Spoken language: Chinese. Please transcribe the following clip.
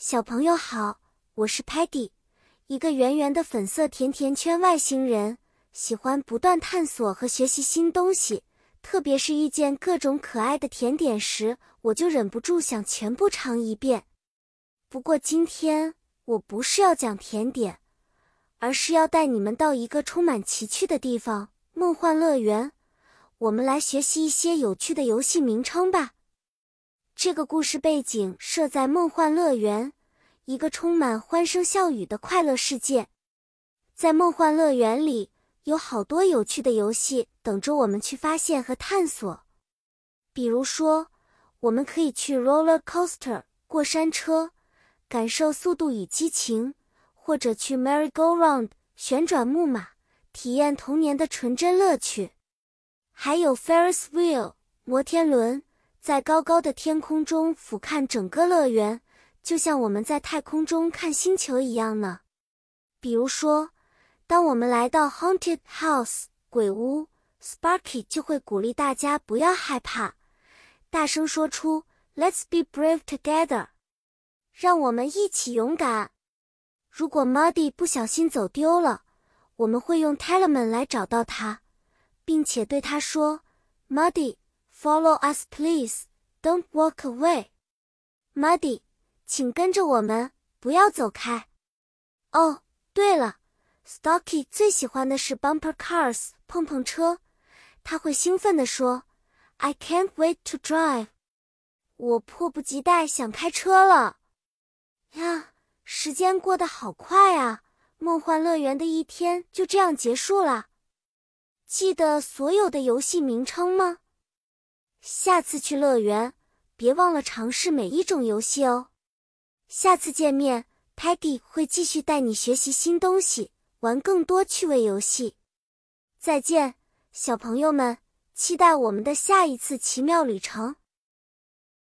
小朋友好，我是 Patty，一个圆圆的粉色甜甜圈外星人，喜欢不断探索和学习新东西。特别是遇见各种可爱的甜点时，我就忍不住想全部尝一遍。不过今天我不是要讲甜点，而是要带你们到一个充满奇趣的地方——梦幻乐园。我们来学习一些有趣的游戏名称吧。这个故事背景设在梦幻乐园，一个充满欢声笑语的快乐世界。在梦幻乐园里，有好多有趣的游戏等着我们去发现和探索。比如说，我们可以去 roller coaster 过山车，感受速度与激情；或者去 merry go round 旋转木马，体验童年的纯真乐趣。还有 Ferris wheel 摩天轮。在高高的天空中俯瞰整个乐园，就像我们在太空中看星球一样呢。比如说，当我们来到 Haunted House 鬼屋，Sparky 就会鼓励大家不要害怕，大声说出 “Let's be brave together”，让我们一起勇敢。如果 Muddy 不小心走丢了，我们会用 Tellerman 来找到他，并且对他说：“Muddy。” Follow us, please. Don't walk away. Muddy，请跟着我们，不要走开。哦，对了，Stocky 最喜欢的是 bumper cars 碰碰车，他会兴奋地说：“I can't wait to drive。”我迫不及待想开车了。呀，时间过得好快啊！梦幻乐园的一天就这样结束了。记得所有的游戏名称吗？下次去乐园，别忘了尝试每一种游戏哦。下次见面，Patty 会继续带你学习新东西，玩更多趣味游戏。再见，小朋友们，期待我们的下一次奇妙旅程。